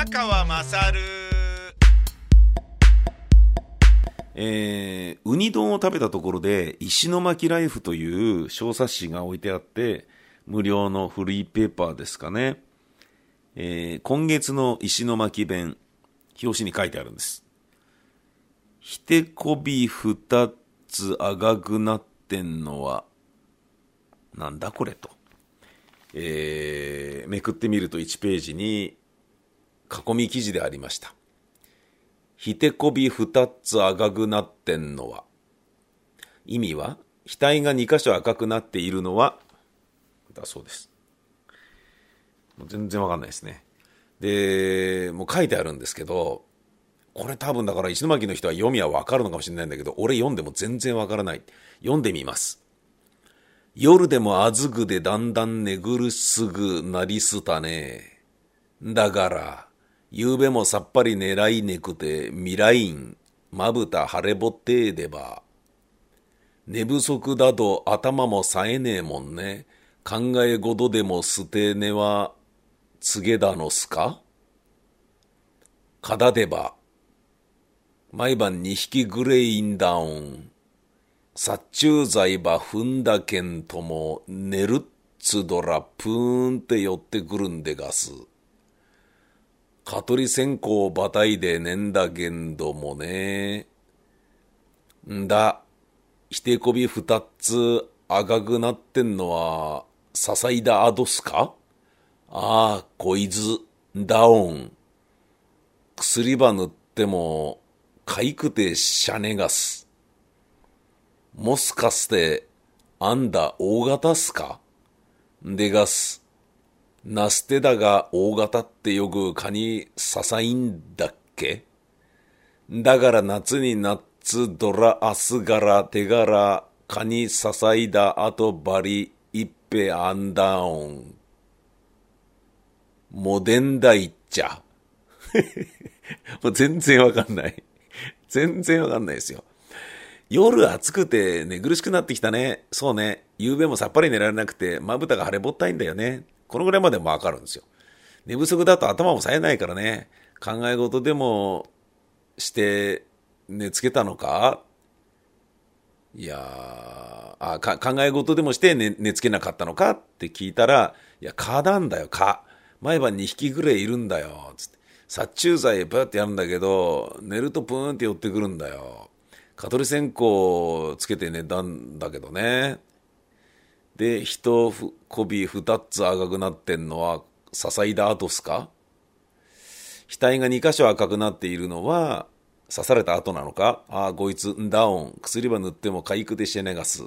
宮川まさるえー、ウニ丼を食べたところで、石巻ライフという小冊子が置いてあって、無料のフリーペーパーですかね。えー今月の石巻弁、表紙に書いてあるんです。ひてこび二つ赤くなってんのは、なんだこれと。えーめくってみると1ページに囲み記事でありました。ひてこび二つ赤くなってんのは、意味は、額が2箇所赤くなっているのは、だそうです。もう全然わかんないですね。で、もう書いてあるんですけど、これ多分だから石巻の人は読みはわかるのかもしれないんだけど、俺読んでも全然わからない。読んでみます。夜でもあずぐでだんだん寝苦すぐなりすたね。だから、ゆうべもさっぱり狙いねくて、未来ん、まぶた晴れぼってえでば。寝不足だと頭も冴えねえもんね。考え事でも捨てねは、告げだのすか？かだでば。毎晩二匹グレインダウン。殺虫剤ば踏んだけんとも、寝るっつどらぷーんって寄ってくるんでがす。蚊取り線香ばたいでねんだけんどもね。んだ、ひてこび二つ赤くなってんのは、ささいだアドスか？ああ、こいつ、ダウン。薬ば塗っても、かいくてしゃねがす。もすかして、あんだ大型すか？でがす。ナステだが大型ってよく蚊に刺さいんだっけ？だから夏にナッツドラアスガラ手柄蚊に刺さいだ後バリ一ペアンダウン。モデンダイっちゃ。もう全然わかんない。全然わかんないですよ。夜暑くて寝苦しくなってきたね。そうね。夕べもさっぱり寝られなくて、まぶたが腫れぼったいんだよね。このぐらいまでもわかるんですよ。寝不足だと頭も冴えないからね。考え事でもして寝つけたのか？いやあか考え事でもして寝寝つけなかったのか？って聞いたら、いや、蚊なんだよ、蚊。毎晩2匹ぐらいいるんだよ。つって。殺虫剤ブーってやるんだけど、寝るとプーンって寄ってくるんだよ。蚊取り線香つけて寝たんだけどね。で、一こび二つ赤くなってんのは、ささいだ後っすか？額が2箇所赤くなっているのは、刺された後なのか？ああ、こいつ、ダウン。薬ば塗ってもかゆくてしてねがす。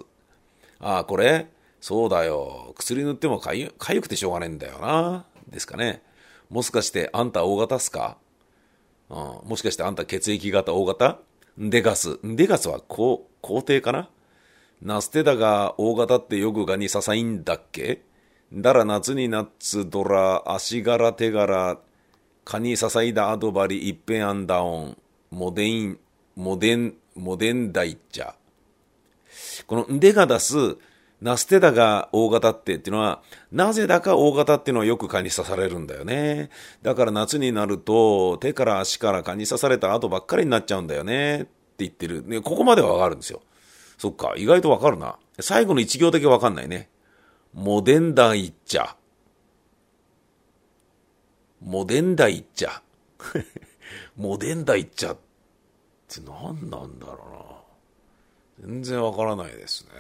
ああ、これ？そうだよ。薬塗ってもかゆくてしょうがねえんだよな。ですかね。もしかしてあんた大型っすか？うん、もしかしてあんた血液型大型？んでガス。んでガスは高、皇帝かな？ナステダが大型ってよくがにささいんだっけ？だら夏にナッツドラ足柄手柄蚊にささいだアドバリ一遍アンダウンモデインモデンモデンダイッチャこのんでが出すナステダが大型ってっていうのは、なぜだか大型っていうのはよく蚊に刺されるんだよね。だから夏になると、手から足から蚊に刺された後ばっかりになっちゃうんだよね。って言ってる。ね、ここまではわかるんですよ。そっか、意外とわかるな。最後の一行だけわかんないね。モデンダイッチャ。モデンダイッチャ。モデンダイッチャって何なんだろうな。全然わからないですね。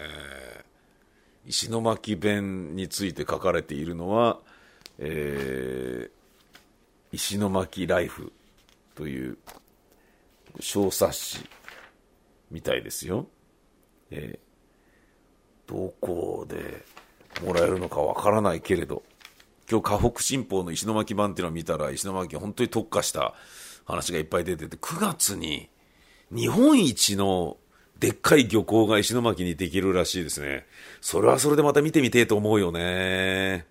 石巻弁について書かれているのは、えー、石巻ライフという小冊子みたいですよ。えー、どこでもらえるのかわからないけれど、今日河北新報の石巻版っていうのを見たら、石巻本当に特化した話がいっぱい出てて、9月に日本一のでっかい漁港が石巻にできるらしいですね。それはそれでまた見てみてえと思うよね。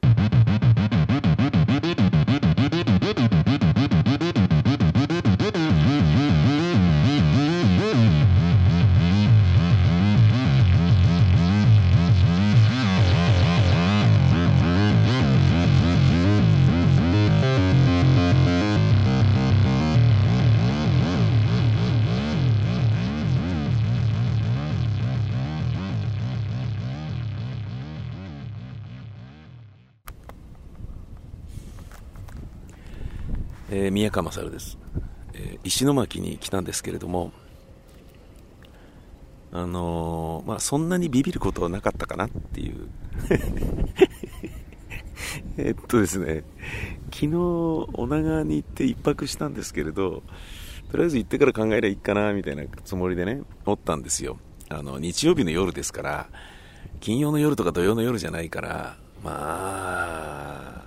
えー、宮川勝です、えー、石巻に来たんですけれども、あのー、まあ、そんなにビビることはなかったかなっていう えっとですね、昨日、女川に行って一泊したんですけれど、とりあえず行ってから考えりゃいいかな、みたいなつもりでね、おったんですよ。あの、日曜日の夜ですから、金曜の夜とか土曜の夜じゃないから、まあ、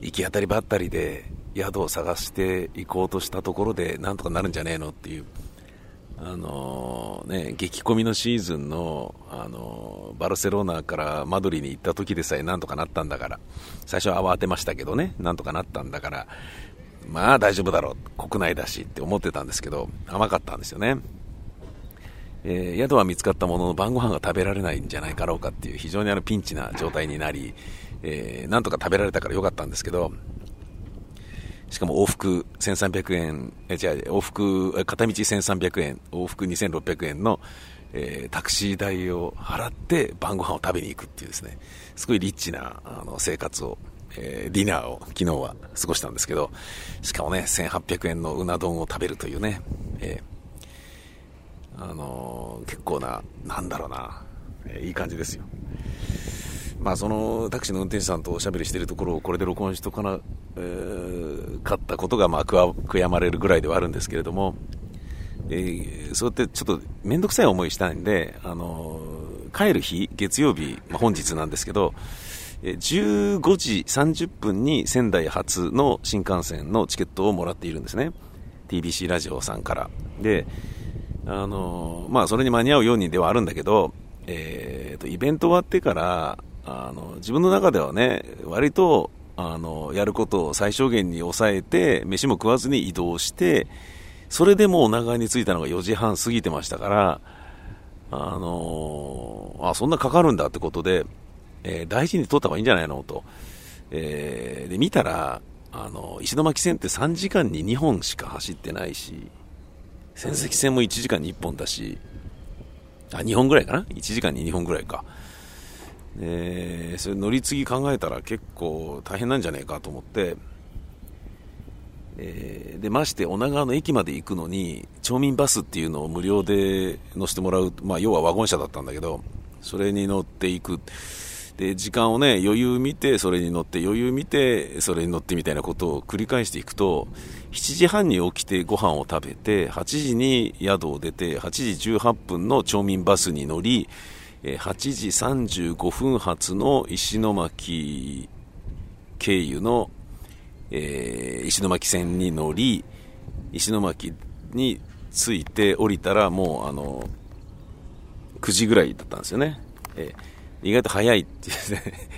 行き当たりばったりで宿を探して行こうとしたところでなんとかなるんじゃねえのっていう、あのー、ね、激混みのシーズンの、あのー、バルセロナからマドリに行った時でさえなんとかなったんだから、最初は慌てましたけどね、なんとかなったんだから、まあ大丈夫だろう、国内だしって思ってたんですけど、甘かったんですよね。えー、宿は見つかったものの晩ご飯が食べられないんじゃないかろうかっていう非常にあのピンチな状態になり、えー、なんとか食べられたからよかったんですけど、しかも往復1300円、え違う、往復、片道1300円、往復2600円の、えー、タクシー代を払って晩ご飯を食べに行くっていうですね、すごいリッチなあの生活を、えー、ディナーを昨日は過ごしたんですけど、しかもね、1800円のうな丼を食べるというね、えー、あの、結構な、なんだろうな、えいい感じですよ。まあ、そのタクシーの運転手さんとおしゃべりしているところをこれで録音しとかな、えー、かったことがまあ悔やまれるぐらいではあるんですけれども、えー、そうやってちょっと面倒くさい思いしたいんで、あのー、帰る日、月曜日、まあ、本日なんですけど、15時30分に仙台発の新幹線のチケットをもらっているんですね。TBC ラジオさんから。で、あのまあ、それに間に合うようにではあるんだけど、えーと、イベント終わってから、あの自分の中ではね、割とあのやることを最小限に抑えて、飯も食わずに移動して、それでもう長に着いたのが4時半過ぎてましたから、あのあそんなかかるんだってことで、えー、大事に取った方がいいんじゃないのと、えー、で見たらあの石巻線って3時間に2本しか走ってないし、仙石線も1時間に1本だし、あ、2本ぐらいかな ?1 時間に2本ぐらいか。えー、それ乗り継ぎ考えたら結構大変なんじゃねえかと思って、えー、でまして女川の駅まで行くのに町民バスっていうのを無料で乗せてもらう、まあ、要はワゴン車だったんだけどそれに乗っていく。で時間をね余裕見てそれに乗って余裕見てそれに乗ってみたいなことを繰り返していくと7時半に起きてご飯を食べて8時に宿を出て8時18分の町民バスに乗り8時35分発の石巻経由の、えー、石巻線に乗り、石巻に着いて降りたらもうあの、9時ぐらいだったんですよね。えー、意外と早いっていうね。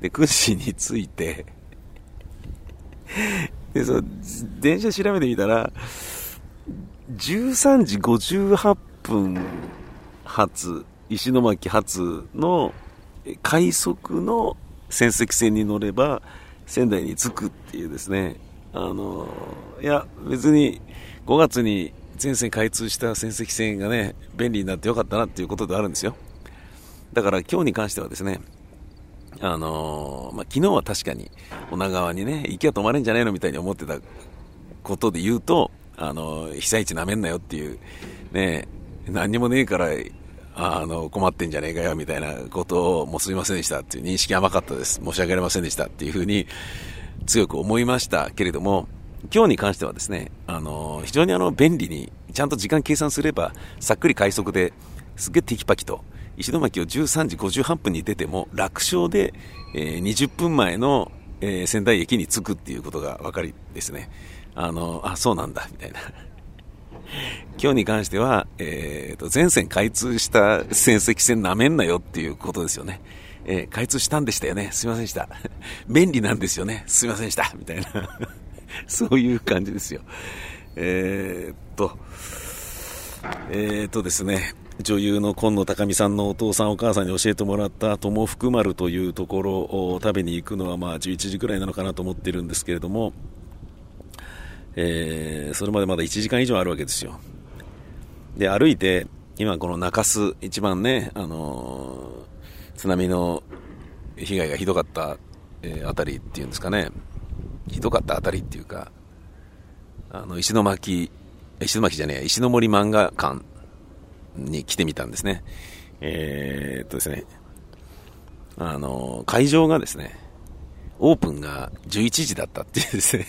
で、9時に着いてで、そう、電車調べてみたら、13時58分発石巻発の快速の仙石線に乗れば仙台に着くっていうですね、あの、いや、別に5月に全線開通した仙石線がね、便利になってよかったなっていうことであるんですよ。だから今日に関してはですね、あのまあ、昨日は確かに女川にね、行きゃ止まれんじゃないのみたいに思ってたことで言うと、あの被災地なめんなよっていう、ね、何にもねえからあの、困ってんじゃねえかよ、みたいなことを、もうすいませんでしたっていう認識甘かったです。申し訳ありませんでしたっていうふうに強く思いましたけれども、今日に関してはですね、あの、非常にあの、便利に、ちゃんと時間計算すれば、さっくり快速で、すげえテキパキと、石巻を13時58分に出ても、楽勝で、えー、20分前の、えー、仙台駅に着くっていうことが分かりですね。あの、あ、そうなんだ、みたいな。今日に関しては、えーと、全線開通した戦績線なめんなよっていうことですよね。えー、開通したんでしたよね。すいませんでした。便利なんですよね。すいませんでした。みたいな そういう感じですよ。えー、っと、えー、っとですね、女優の今野高美さんのお父さんお母さんに教えてもらった友福丸というところを食べに行くのはまあ11時くらいなのかなと思ってるんですけれども、えー、それまでまだ1時間以上あるわけですよ。で、歩いて、今この中洲、一番ね、あのー、津波の被害がひどかった、えー、あたりっていうんですかね、ひどかったあたりっていうか、あの、石巻、石巻じゃねえ、石の森漫画館に来てみたんですね。えー、っとですね、あの、会場がですね、オープンが11時だったっていうですね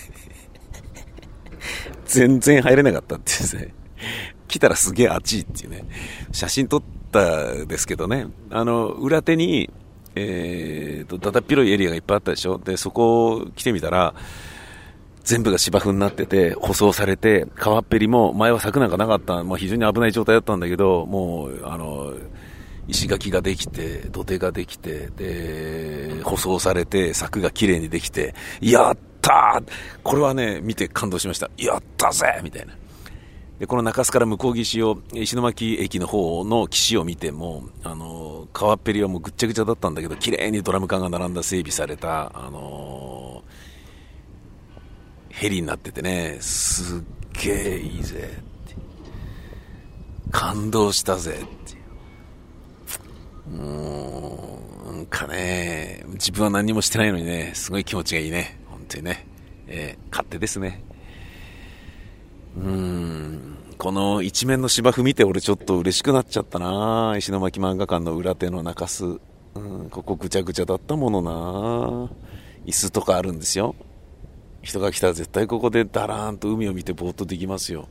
全然入れなかったっていうですね、来たらすげえ暑いっていうね、写真撮ったですけどね、あの、裏手に、えーと、だだっ広いエリアがいっぱいあったでしょ。で、そこを来てみたら、全部が芝生になってて、舗装されて、川っぺりも前は柵なんかなかった、まあ、非常に危ない状態だったんだけど、もう、あの、石垣ができて、土手ができて、で、舗装されて、柵が綺麗にできて、やったこれはね、見て感動しました。やったぜみたいな。で、この中洲から向こう岸を、石巻駅の方の岸を見ても、あの、川っぺりはもうぐっちゃぐちゃだったんだけど、綺麗にドラム缶が並んだ整備された、あのヘリになっててね、すっげえいいぜって。感動したぜってう。もう、なんかね、自分は何もしてないのにね、すごい気持ちがいいね。本当にね。えー、勝手ですね。うーん、この一面の芝生見て俺ちょっと嬉しくなっちゃったな石巻漫画館の裏手の中洲。うん、ここぐちゃぐちゃだったものな椅子とかあるんですよ。人が来たら絶対ここでダラーンと海を見てぼーっとできますよ。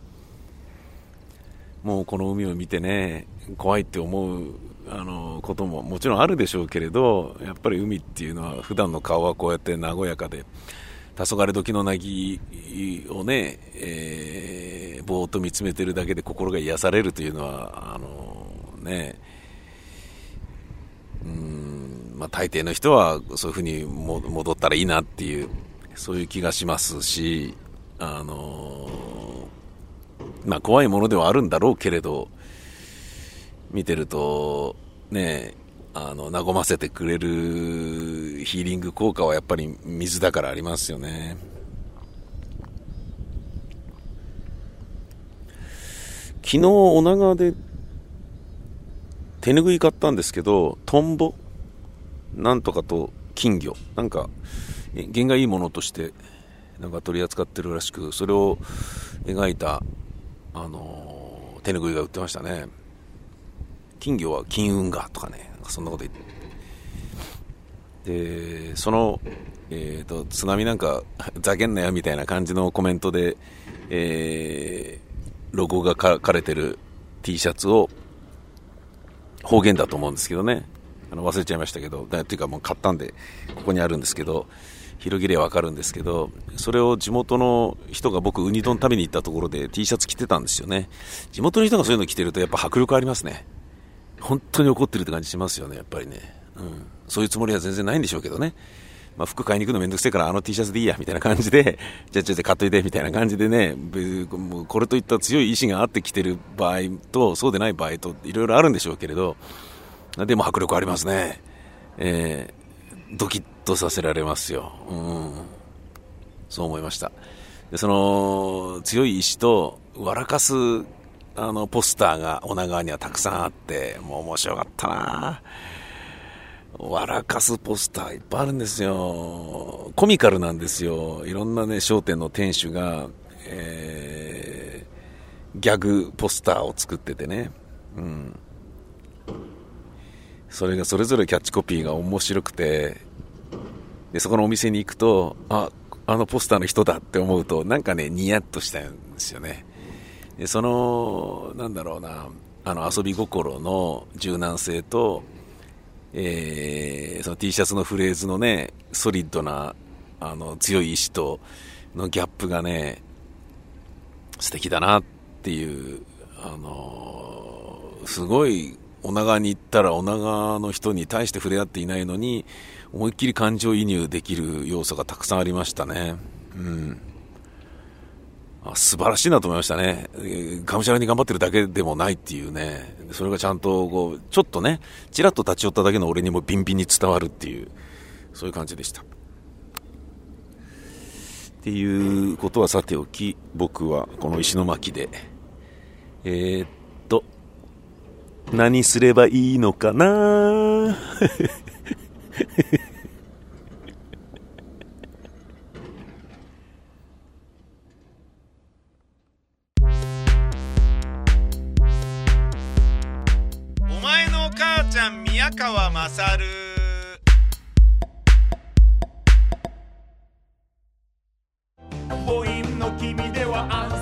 もうこの海を見てね、怖いって思うあのことももちろんあるでしょうけれど、やっぱり海っていうのは普段の顔はこうやって和やかで、黄昏時の凪をね、えー、ぼーっと見つめてるだけで心が癒されるというのは、あのね、うん、まあ大抵の人はそういうふうに戻ったらいいなっていう、そういう気がしますし、あのまあ怖いものではあるんだろうけれど、見てると、ね、あの、和ませてくれるヒーリング効果はやっぱり水だからありますよね。昨日、女川で手拭い買ったんですけど、トンボ？なんとかと金魚。なんか、弦がいいものとして、なんか取り扱ってるらしく、それを描いた、あの手拭いが売ってましたね。金魚は金運がとかね、そんなこと言って。で、その、え、ー、と、津波なんか、ざけんなよみたいな感じのコメントで、えー、ロゴが書かれてる T シャツを、方言だと思うんですけどね。あの忘れちゃいましたけど、だっていうかもう買ったんで、ここにあるんですけど、広げればわかるんですけど、それを地元の人が僕、ウニ丼食べに行ったところで T シャツ着てたんですよね。地元の人がそういうの着てるとやっぱ迫力ありますね。本当に怒ってるって感じしますよね、やっぱりね。うん。そういうつもりは全然ないんでしょうけどね。まあ、服買いに行くのめんどくせえからあの T シャツでいいや、みたいな感じで、じゃあちょっと買っといて、みたいな感じでね、これといった強い意志があってきてる場合と、そうでない場合と、いろいろあるんでしょうけれど、でも迫力ありますね。えー、ドキッとさせられますよ。うん。そう思いました。で、その、強い意志と、笑かすあの、ポスターが女川にはたくさんあって、もう面白かったな笑かすポスターいっぱいあるんですよ。コミカルなんですよ。いろんなね、商店の店主が、えー、ギャグポスターを作っててね。うん。それがそれぞれキャッチコピーが面白くて、で、そこのお店に行くと、あ、あのポスターの人だって思うと、なんかね、ニヤッとしたんですよね。でその、なんだろうな、あの遊び心の柔軟性と、えー、その T シャツのフレーズのね、ソリッドな、あの、強い意志とのギャップがね、素敵だなっていう、あの、すごい、女川に行ったら女川の人に対して触れ合っていないのに、思いっきり感情移入できる要素がたくさんありましたね。うん。素晴らしいなと思いましたね。がむしゃらに頑張ってるだけでもないっていうね。それがちゃんとこう、ちょっとね、ちらっと立ち寄っただけの俺にもビンビンに伝わるっていう、そういう感じでした。っていうことはさておき、僕はこの石巻で、えー、っと、何すればいいのかな？君では安心